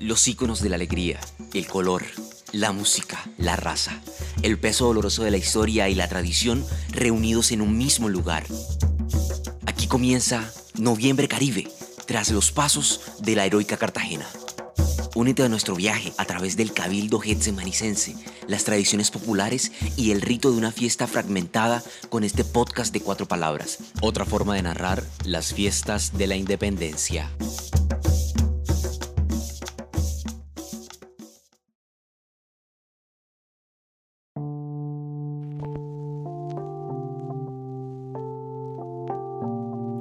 Los íconos de la alegría, el color, la música, la raza, el peso doloroso de la historia y la tradición reunidos en un mismo lugar. Aquí comienza Noviembre Caribe, tras los pasos de la heroica Cartagena. Únete a nuestro viaje a través del cabildo getsemanicense, las tradiciones populares y el rito de una fiesta fragmentada con este podcast de cuatro palabras. Otra forma de narrar las fiestas de la independencia.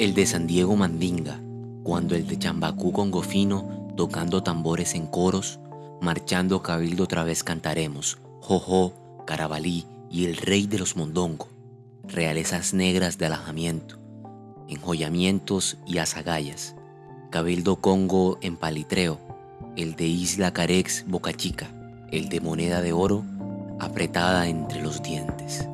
El de San Diego Mandinga, cuando el de Chambacú con Gofino, tocando tambores en coros, marchando cabildo otra vez cantaremos, jojo, carabalí y el rey de los mondongo, realezas negras de alajamiento, enjollamientos y azagallas, cabildo congo en palitreo, el de Isla Carex Boca Chica, el de moneda de oro apretada entre los dientes.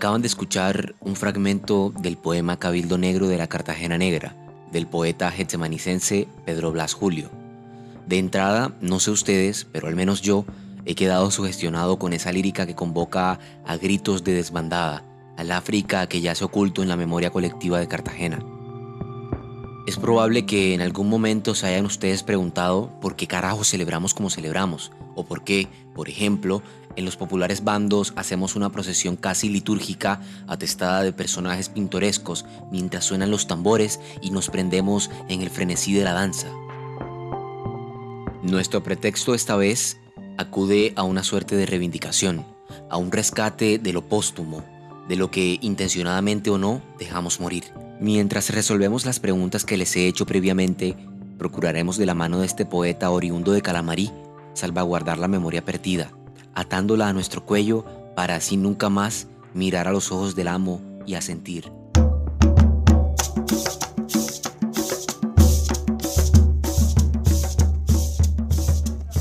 Acaban de escuchar un fragmento del poema Cabildo Negro de la Cartagena Negra, del poeta getsemanicense Pedro Blas Julio. De entrada, no sé ustedes, pero al menos yo he quedado sugestionado con esa lírica que convoca a gritos de desbandada, al África que ya se oculto en la memoria colectiva de Cartagena. Es probable que en algún momento se hayan ustedes preguntado por qué carajo celebramos como celebramos, o por qué, por ejemplo, en los populares bandos hacemos una procesión casi litúrgica atestada de personajes pintorescos mientras suenan los tambores y nos prendemos en el frenesí de la danza. Nuestro pretexto esta vez acude a una suerte de reivindicación, a un rescate de lo póstumo, de lo que intencionadamente o no dejamos morir. Mientras resolvemos las preguntas que les he hecho previamente, procuraremos de la mano de este poeta oriundo de Calamarí salvaguardar la memoria perdida atándola a nuestro cuello para así nunca más mirar a los ojos del amo y a sentir.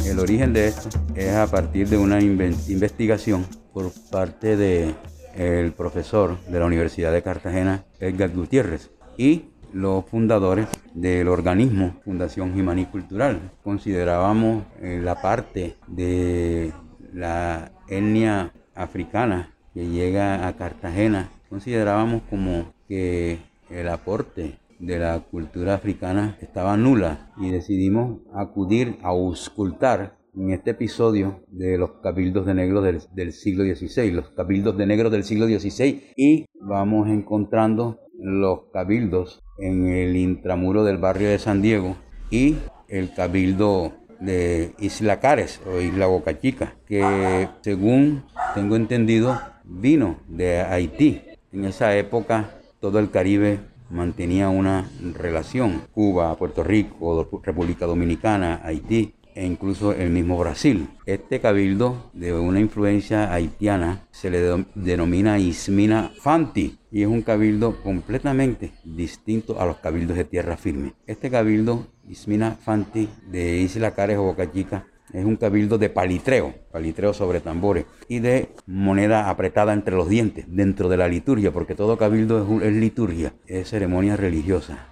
El origen de esto es a partir de una investigación por parte del el profesor de la Universidad de Cartagena, Edgar Gutiérrez, y los fundadores del organismo Fundación Jimaní Cultural. Considerábamos eh, la parte de la etnia africana que llega a Cartagena, considerábamos como que el aporte de la cultura africana estaba nula y decidimos acudir a auscultar en este episodio de los cabildos de negros del, siglo XVI, los cabildos de negros del siglo XVI y vamos encontrando los cabildos en el intramuro del barrio de San Diego y el cabildo de Isla Cares o Isla Boca Chica, que según tengo entendido vino de Haití. En esa época todo el Caribe mantenía una relación, Cuba, Puerto Rico, República Dominicana, Haití, e incluso el mismo Brasil. Este cabildo de una influencia haitiana se le denomina Ismina Fanti y es un cabildo completamente distinto a los cabildos de tierra firme. Este cabildo Ismina Fanti de Isla Cares o Boca Chica es un cabildo de palitreo, palitreo sobre tambores y de moneda apretada entre los dientes dentro de la liturgia, porque todo cabildo es, liturgia, es ceremonia religiosa.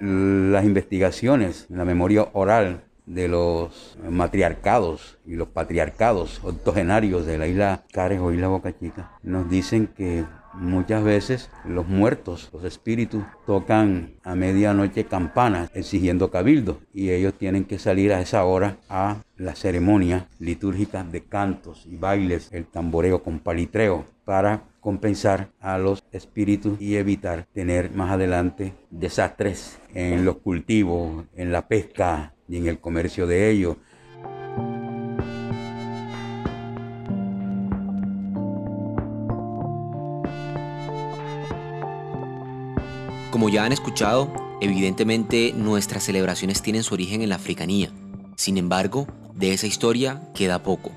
Las investigaciones, la memoria oral de los matriarcados y los patriarcados octogenarios de la isla Cares o isla Boca Chica nos dicen que muchas veces los muertos, los espíritus, tocan a medianoche campanas exigiendo cabildo y ellos tienen que salir a esa hora a la ceremonia litúrgica de cantos y bailes, el tamboreo con palitreo para compensar a los espíritus y evitar tener más adelante desastres en los cultivos, en la pesca, y en el comercio de ellos. Como ya han escuchado, evidentemente nuestras celebraciones tienen su origen en la africanía. Sin embargo, de esa historia queda poco.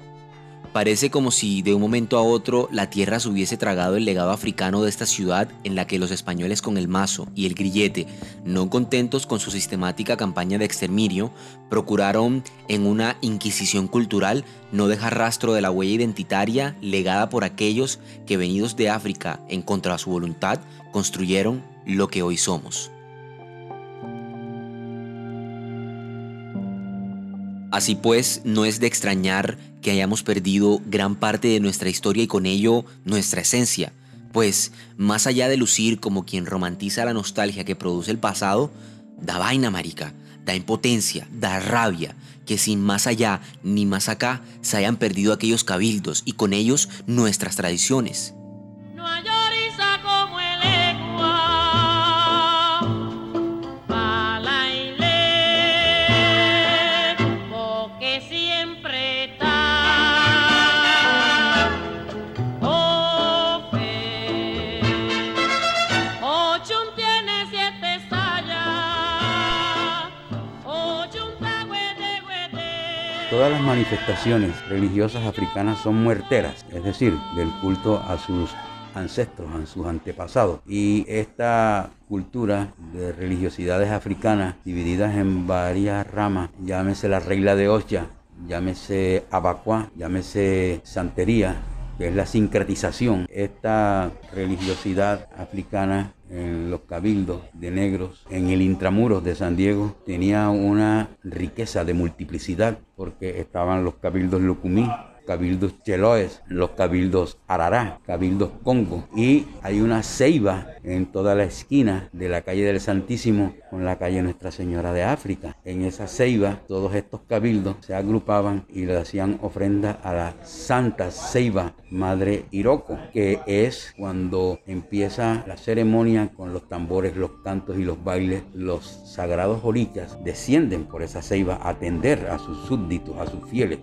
Parece como si de un momento a otro la tierra se hubiese tragado el legado africano de esta ciudad en la que los españoles con el mazo y el grillete, no contentos con su sistemática campaña de exterminio, procuraron en una inquisición cultural no dejar rastro de la huella identitaria legada por aquellos que venidos de África en contra de su voluntad construyeron lo que hoy somos. Así pues, no es de extrañar que hayamos perdido gran parte de nuestra historia y con ello nuestra esencia, pues más allá de lucir como quien romantiza la nostalgia que produce el pasado, da vaina marica, da impotencia, da rabia, que sin más allá ni más acá se hayan perdido aquellos cabildos y con ellos nuestras tradiciones. Todas las manifestaciones religiosas africanas son muerteras, es decir, del culto a sus ancestros, a sus antepasados. Y esta cultura de religiosidades africanas divididas en varias ramas, llámese la regla de Osha, llámese abacuá, llámese santería, que es la sincretización. Esta religiosidad africana en los cabildos de negros, en el intramuros de San Diego, tenía una riqueza de multiplicidad, porque estaban los cabildos lucumí, cabildos cheloes, los cabildos arará, cabildos congo. Y hay una ceiba en toda la esquina de la calle del Santísimo con la calle Nuestra Señora de África. En esa ceiba todos estos cabildos se agrupaban y le hacían ofrenda a la Santa Ceiba Madre Iroko, que es cuando empieza la ceremonia con los tambores, los cantos y los bailes, los sagrados orichas descienden por esa ceiba a atender a sus súbditos, a sus fieles.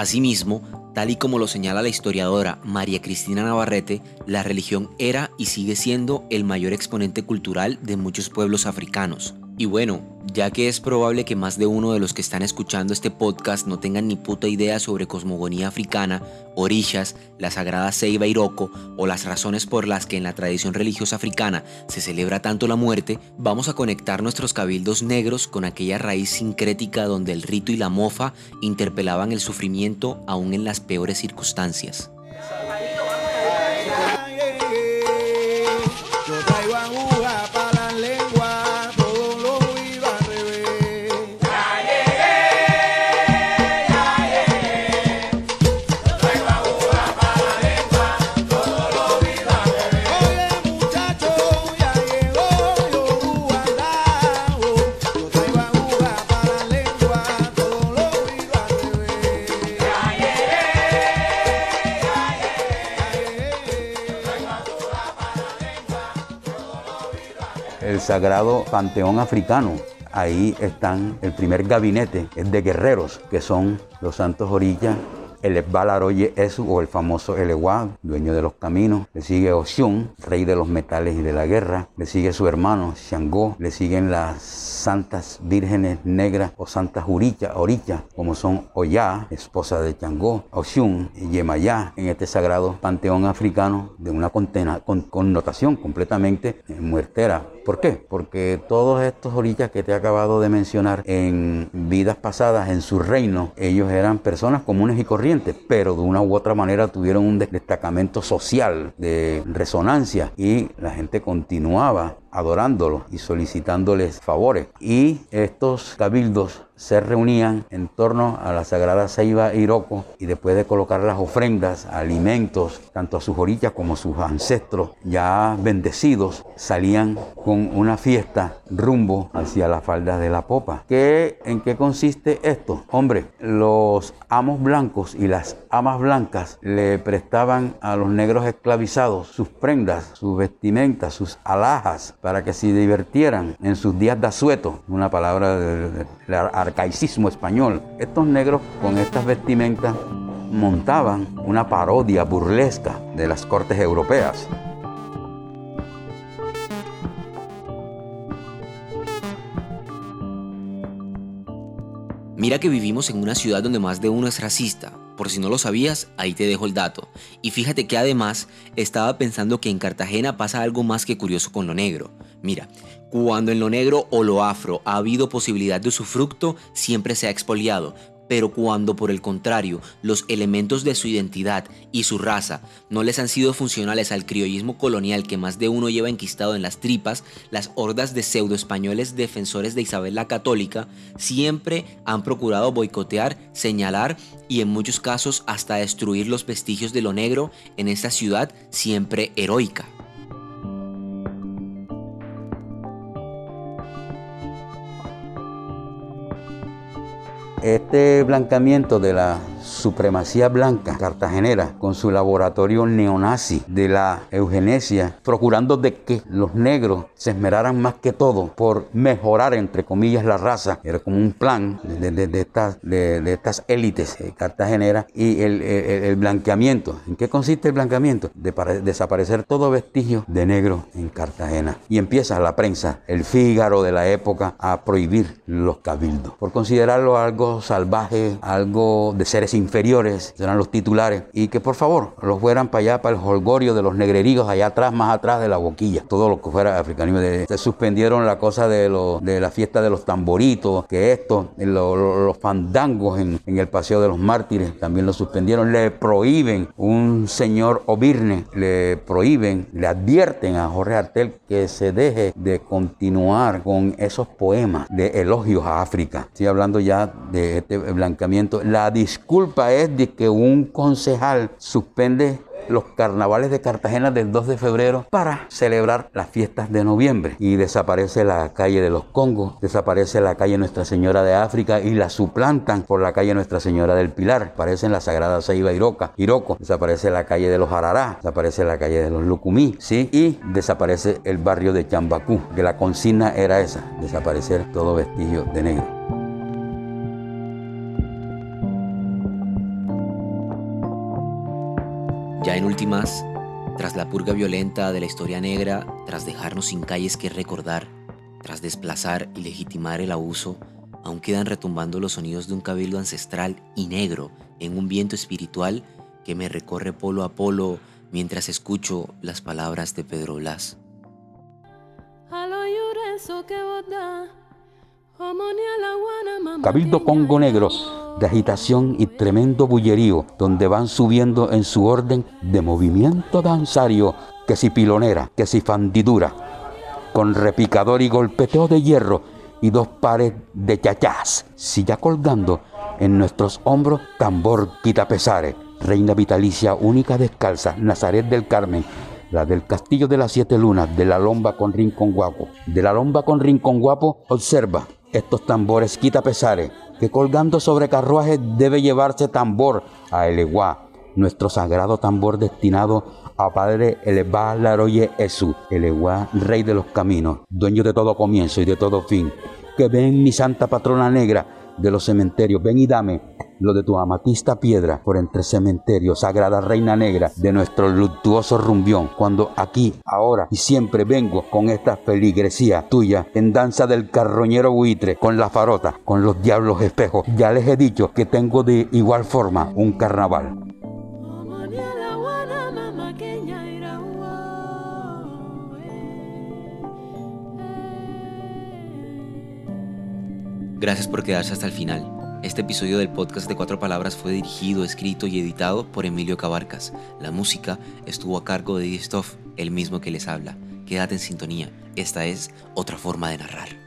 Asimismo, tal y como lo señala la historiadora María Cristina Navarrete, la religión era y sigue siendo el mayor exponente cultural de muchos pueblos africanos. Y bueno, ya que es probable que más de uno de los que están escuchando este podcast no tengan ni puta idea sobre cosmogonía africana, orillas, la sagrada Ceiba Iroko o las razones por las que en la tradición religiosa africana se celebra tanto la muerte, vamos a conectar nuestros cabildos negros con aquella raíz sincrética donde el rito y la mofa interpelaban el sufrimiento aún en las peores circunstancias. Sagrado panteón africano. Ahí están el primer gabinete, es de guerreros, que son los santos orillas el Balaroye Esu o el famoso Elewa, dueño de los caminos. Le sigue Oshun, rey de los metales y de la guerra. Le sigue su hermano Shango. Le siguen las santas vírgenes negras o santas Uricha, como son Oya, esposa de Changó, Oshun y Yemayá, en este sagrado panteón africano de una connotación completamente muertera. ¿Por qué? Porque todos estos orichas que te he acabado de mencionar en vidas pasadas en su reino, ellos eran personas comunes y corrientes pero de una u otra manera tuvieron un destacamento social de resonancia y la gente continuaba adorándolos y solicitándoles favores. Y estos cabildos se reunían en torno a la sagrada Ceiba Iroko y después de colocar las ofrendas, alimentos, tanto a sus orillas como a sus ancestros ya bendecidos, salían con una fiesta rumbo hacia las faldas de la popa. ¿Qué, ¿En qué consiste esto? Hombre, los amos blancos y las amas blancas le prestaban a los negros esclavizados sus prendas, sus vestimentas, sus alhajas, para que se divirtieran en sus días de asueto, una palabra del arcaicismo español. Estos negros con estas vestimentas montaban una parodia burlesca de las cortes europeas. Mira que vivimos en una ciudad donde más de uno es racista. Por si no lo sabías, ahí te dejo el dato. Y fíjate que además estaba pensando que en Cartagena pasa algo más que curioso con lo negro. Mira, cuando en lo negro o lo afro ha habido posibilidad de usufructo, siempre se ha expoliado. Pero cuando por el contrario los elementos de su identidad y su raza no les han sido funcionales al criollismo colonial que más de uno lleva enquistado en las tripas, las hordas de pseudo españoles defensores de Isabel la Católica siempre han procurado boicotear, señalar y en muchos casos hasta destruir los vestigios de lo negro en esta ciudad siempre heroica. Este blancamiento de la supremacía blanca cartagenera con su laboratorio neonazi de la eugenesia, procurando de que los negros se esmeraran más que todo por mejorar, entre comillas, la raza. Era como un plan de, de, estas, de, estas élites cartageneras y el, blanqueamiento. ¿En qué consiste el blanqueamiento? De desaparecer todo vestigio de negro en Cartagena. Y empieza la prensa, el Fígaro de la época, a prohibir los cabildos por considerarlo algo salvaje, algo de seres inferiores, serán los titulares, y que por favor los fueran para allá, para el holgorio de los negreríos, allá atrás, más atrás de la boquilla, todo lo que fuera africanismo. Se suspendieron la cosa de, lo, de la fiesta de los tamboritos, que esto, los fandangos en, en, el Paseo de los Mártires, también lo suspendieron, le prohíben, un señor Obirne, le prohíben, le advierten a Jorge Artel que se deje de continuar con esos poemas de elogios a África. Estoy hablando ya de este blancamiento. La disculpa es de que un concejal suspende los carnavales de Cartagena del 2 de febrero para celebrar las fiestas de noviembre. Y desaparece la calle de los Congos, desaparece la calle Nuestra Señora de África y la suplantan por la calle Nuestra Señora del Pilar. Aparecen la Sagrada Ceiba Iroca, Iroco, desaparece la calle de los Arará, desaparece la calle de los Lucumí, ¿sí? Y desaparece el barrio de Chambacú, que la consigna era esa, desaparecer todo vestigio de negro. Ya en últimas, tras la purga violenta de la historia negra, tras dejarnos sin calles que recordar, tras desplazar y legitimar el abuso, aún quedan retumbando los sonidos de un cabildo ancestral y negro en un viento espiritual que me recorre polo a polo mientras escucho las palabras de Pedro Blas. Cabildo Congo Negro de agitación y tremendo bullerío, donde van subiendo en su orden de movimiento danzario, que si pilonera, que si fandidura, con repicador y golpeteo de hierro y dos pares de chachás, ya colgando en nuestros hombros tambor quita pesares, reina vitalicia única descalza, Nazaret del Carmen, la del Castillo de las Siete Lunas, de la Lomba con Rincón Guapo. De la Lomba con Rincón Guapo, observa estos tambores quita pesares, que colgando sobre carruajes debe llevarse tambor a Eleguá, nuestro sagrado tambor destinado a Padre Elevá Laroye Esu, Eleguá, Rey de los Caminos, dueño de todo comienzo y de todo fin. Que ven mi santa patrona negra de los cementerios, ven y dame lo de tu amatista piedra por entre cementerios, sagrada reina negra de nuestro luctuoso rumbión, cuando aquí, ahora y siempre vengo con esta feligresía tuya en danza del carroñero buitre, con la farota, con los diablos espejos. Ya les he dicho que tengo de igual forma un carnaval. Gracias por quedarse hasta el final. Este episodio del podcast de Cuatro Palabras fue dirigido, escrito y editado por Emilio Cabarcas. La música estuvo a cargo de Stoff, el mismo que les habla. Quédate en sintonía, esta es otra forma de narrar.